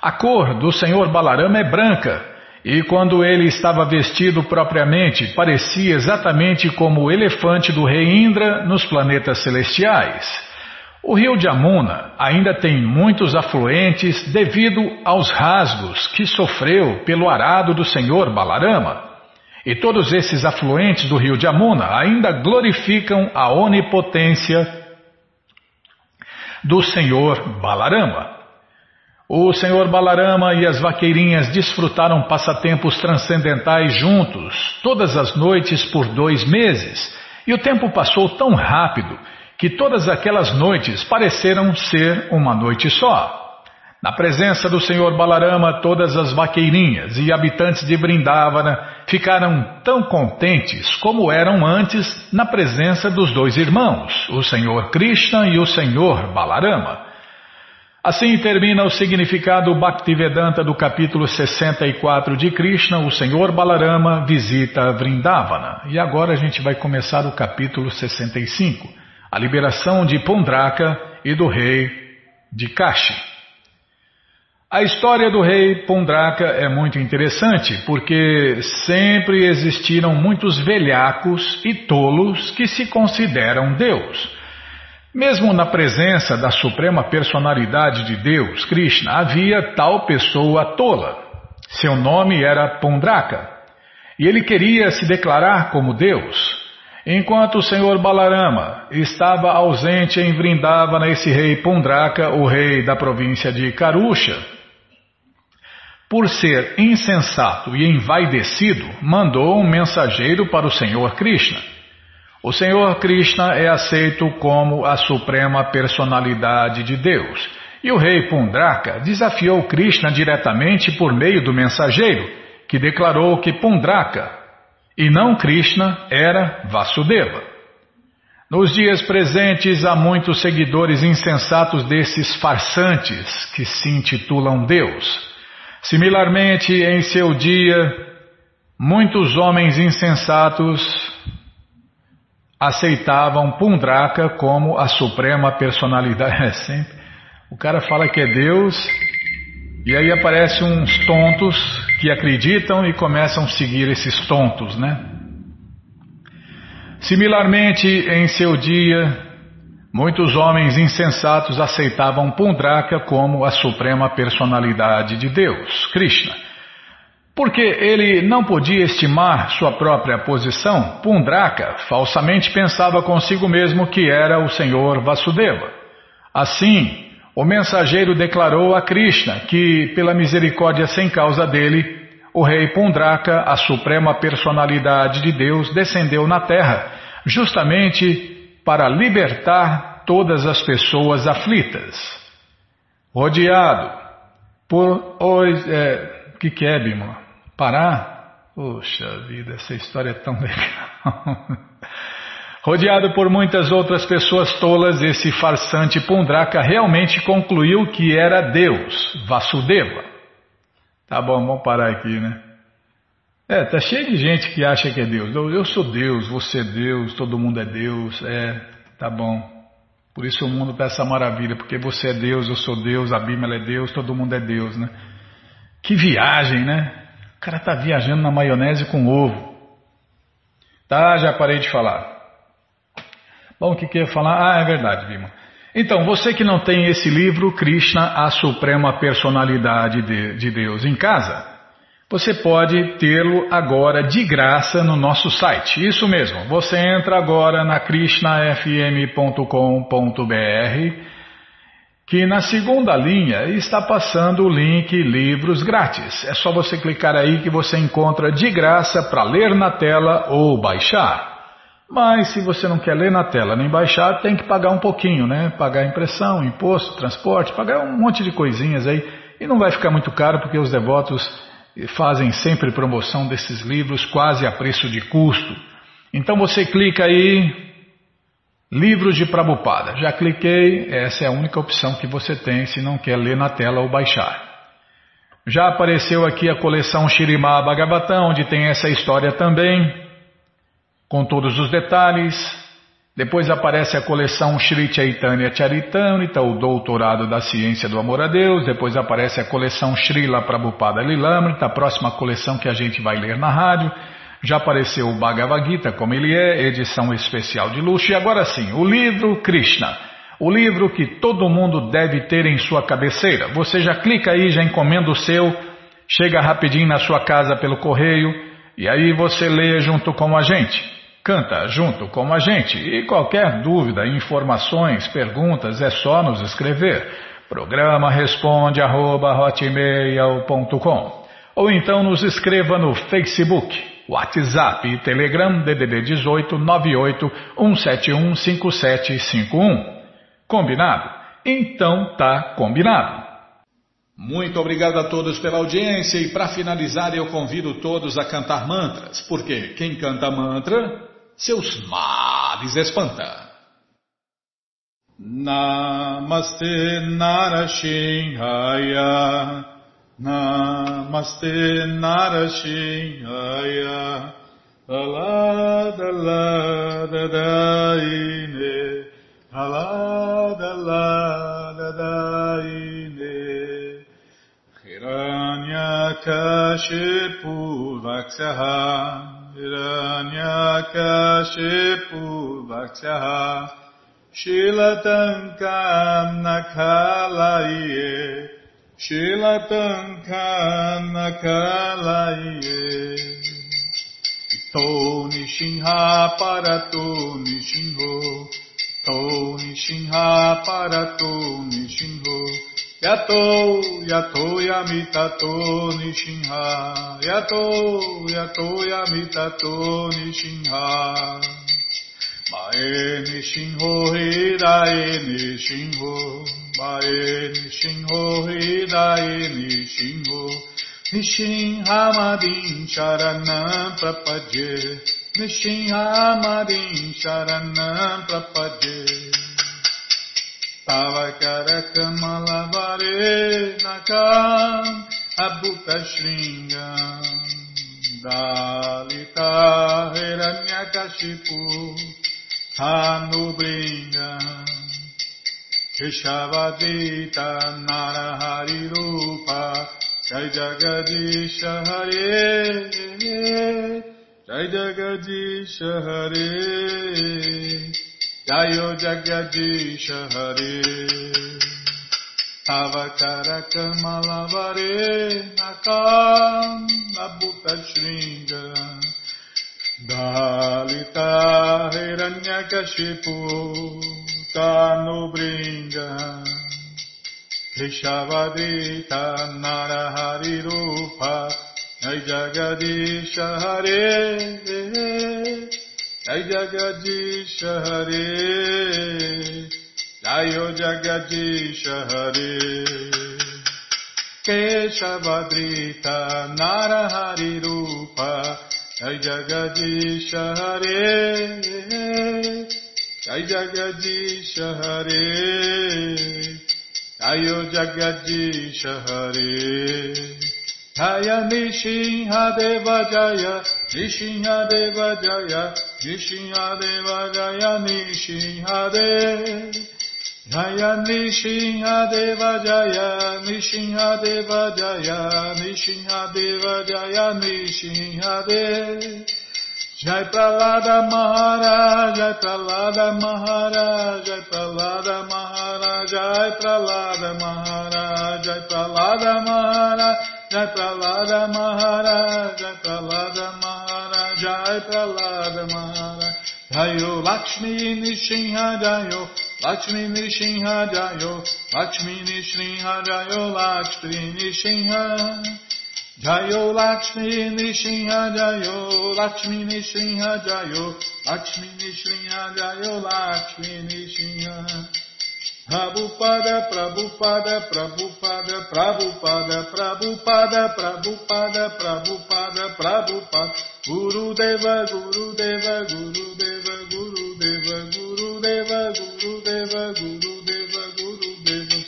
A cor do senhor Balarama é branca e quando ele estava vestido propriamente, parecia exatamente como o elefante do rei Indra nos planetas celestiais. O rio de Amuna ainda tem muitos afluentes devido aos rasgos que sofreu pelo arado do senhor Balarama. E todos esses afluentes do rio de Amuna ainda glorificam a onipotência do senhor Balarama. O senhor Balarama e as vaqueirinhas desfrutaram passatempos transcendentais juntos, todas as noites por dois meses, e o tempo passou tão rápido que todas aquelas noites pareceram ser uma noite só. Na presença do senhor Balarama, todas as vaqueirinhas e habitantes de Brindavana ficaram tão contentes como eram antes na presença dos dois irmãos, o senhor Krishna e o senhor Balarama. Assim termina o significado Bhaktivedanta do capítulo 64 de Krishna, o Senhor Balarama visita Vrindavana. E agora a gente vai começar o capítulo 65, a liberação de Pundraka e do rei de Kashi. A história do rei Pundraka é muito interessante porque sempre existiram muitos velhacos e tolos que se consideram Deus. Mesmo na presença da Suprema Personalidade de Deus, Krishna, havia tal pessoa tola. Seu nome era Pundraka. E ele queria se declarar como Deus. Enquanto o senhor Balarama estava ausente em Vrindavana, esse rei Pundraka, o rei da província de Karusha, por ser insensato e envaidecido, mandou um mensageiro para o senhor Krishna. O Senhor Krishna é aceito como a suprema personalidade de Deus. E o rei Pundraka desafiou Krishna diretamente por meio do mensageiro, que declarou que Pundraka, e não Krishna, era Vasudeva. Nos dias presentes há muitos seguidores insensatos desses farsantes que se intitulam Deus. Similarmente, em seu dia, muitos homens insensatos aceitavam Pundraka como a suprema personalidade. É sempre. O cara fala que é Deus e aí aparecem uns tontos que acreditam e começam a seguir esses tontos, né? Similarmente, em seu dia, muitos homens insensatos aceitavam Pundraka como a suprema personalidade de Deus, Krishna. Porque ele não podia estimar sua própria posição, Pundraka falsamente pensava consigo mesmo que era o Senhor Vasudeva. Assim, o mensageiro declarou a Krishna que, pela misericórdia sem causa dele, o rei Pundraka, a suprema personalidade de Deus, descendeu na terra, justamente para libertar todas as pessoas aflitas. Rodeado por. É, que é, Bima? Parar? Poxa vida, essa história é tão legal. Rodeado por muitas outras pessoas tolas, esse farsante Pundraka realmente concluiu que era Deus, Vasudeva. Tá bom, vamos parar aqui, né? É, tá cheio de gente que acha que é Deus. Eu, eu sou Deus, você é Deus, todo mundo é Deus. É, tá bom. Por isso o mundo tá essa maravilha, porque você é Deus, eu sou Deus, a Bíblia é Deus, todo mundo é Deus, né? Que viagem, né? O cara está viajando na maionese com ovo. Tá, já parei de falar. Bom, o que, que eu ia falar? Ah, é verdade, Bima. Então, você que não tem esse livro, Krishna, a Suprema Personalidade de, de Deus, em casa, você pode tê-lo agora de graça no nosso site. Isso mesmo, você entra agora na krishnafm.com.br que na segunda linha está passando o link Livros Grátis. É só você clicar aí que você encontra de graça para ler na tela ou baixar. Mas se você não quer ler na tela nem baixar, tem que pagar um pouquinho, né? Pagar impressão, imposto, transporte, pagar um monte de coisinhas aí. E não vai ficar muito caro porque os devotos fazem sempre promoção desses livros quase a preço de custo. Então você clica aí, Livros de Prabhupada. Já cliquei, essa é a única opção que você tem se não quer ler na tela ou baixar. Já apareceu aqui a coleção Shirimá Bhagavatam, onde tem essa história também, com todos os detalhes. Depois aparece a coleção Sri Chaitanya Charitamrita, o Doutorado da Ciência do Amor a Deus. Depois aparece a coleção Srila Prabhupada Lilamrita, a próxima coleção que a gente vai ler na rádio. Já apareceu o Bhagavad Gita, como ele é, edição especial de luxo. E agora sim, o livro Krishna. O livro que todo mundo deve ter em sua cabeceira. Você já clica aí, já encomenda o seu, chega rapidinho na sua casa pelo correio e aí você lê junto com a gente. Canta junto com a gente. E qualquer dúvida, informações, perguntas, é só nos escrever. Programa responde arroba, ou então nos escreva no Facebook WhatsApp e Telegram DDD 18 98 171 5751. Combinado? Então tá combinado. Muito obrigado a todos pela audiência e para finalizar eu convido todos a cantar mantras, porque quem canta mantra, seus males espanta. Namaste Narashinhaya Namaste Narashinhaya Aladaladaine Aladaladaine Hiranyakashipu Hiranyakashipu वक्षः शीलतङ्कं नखलये शीलतङ्कं नखलये तो निसिंहा परतो निसिंहो तो निसिंहा परतो निसिंहो Yato Yato Yamitato Nishinha Yato Yato Yamitato Nishinha Mae Nishinho Hirae Nishinho Mae Nishinho Hidai Nishinho Nishinhamadin Sharanam Prapadye. Nishinhamadin Sharanam Prapadye Tavakara Kamalavare Nakam Abhuta Shringam Dalita Hiranyakashipu Hanubringam Keshavadita Narahari Rupa Jai Jagadisha Hare Jai Jagadisha Hare Jayo Jagadisha Hare Avakara Kamalavare Nakam Nabhuta Shringa Dalita Hiranyakashipu Tanubringa Keshavadita Narahari Rupa Jai Jagadisha Hare जय जगदीश हरे जय जगदीश हरे केशवदृत नारहरि रूप जय जगदीश हरे जय जगदीश हरे जय जगदीश हरे Jaya Nishinha Deva Jaya, Nishinha Deva Jaya, Nishinha Deva Jaya, Nishinha Jaya, Nishinha Deva Jaya, Nishinha Deva Jaya, Nishinha Deva Jaya, Nishinha Jai Pralada Maharaj, Jai Pralada Maharaj, Jai Pralada Maharaj, Jai Pralada Maharaj, Jai Pralada Maharaj, Jai Pralada Maharaj, Jai Pralada Maharaj, Jai Pralada Maharaj, Jayo Lakshmi Nishinha Jayo, Lakshmi Nishinha Jayo, Lakshmi Nishinha Jayo, Lakshmi Nishinha. Jayo Lakshmi Nishinha Jayo Lakshmi Nishinha Jayo Lakshmi Nishinha Jayo Lakshmi Nishinha Prabhupada Prabhupada Prabhupada Prabhupada Prabhupada Prabhupada Prabhupada Prabhupada Guru Deva Guru Deva Guru Deva Guru Deva Guru Deva Guru Deva Guru Deva Guru Deva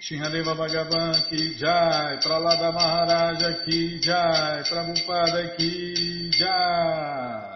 Shinhadeva Bhagavan ki jai, Pralada Maharaja ki jai, Prabhupada ki jai.